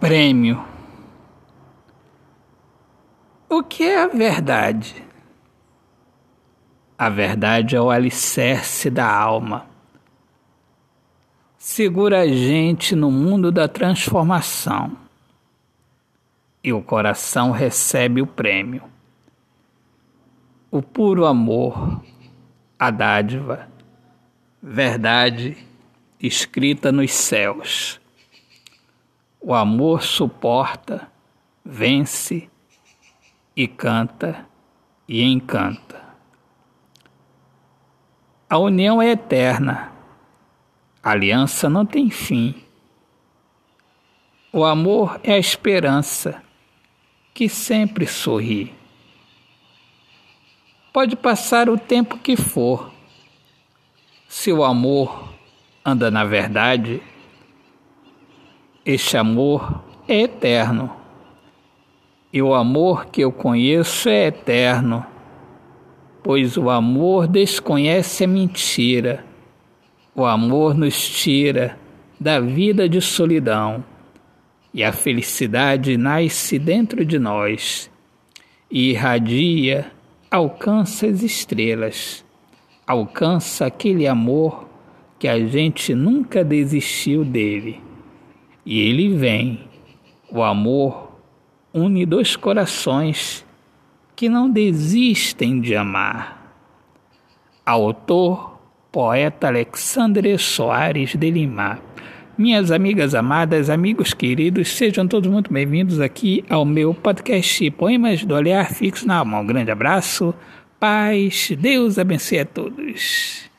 Prêmio. O que é a verdade? A verdade é o alicerce da alma. Segura a gente no mundo da transformação. E o coração recebe o prêmio. O puro amor, a dádiva, verdade escrita nos céus o amor suporta, vence e canta e encanta. A união é eterna, a aliança não tem fim. O amor é a esperança que sempre sorri. Pode passar o tempo que for, se o amor anda na verdade, este amor é eterno. E o amor que eu conheço é eterno, pois o amor desconhece a mentira. O amor nos tira da vida de solidão, e a felicidade nasce dentro de nós e irradia, alcança as estrelas, alcança aquele amor que a gente nunca desistiu dele. E ele vem. O amor une dois corações que não desistem de amar. Autor, poeta Alexandre Soares de Lima. Minhas amigas amadas, amigos queridos, sejam todos muito bem-vindos aqui ao meu podcast Poemas do Olhar Fixo na Alma. Um grande abraço, paz, Deus abençoe a todos.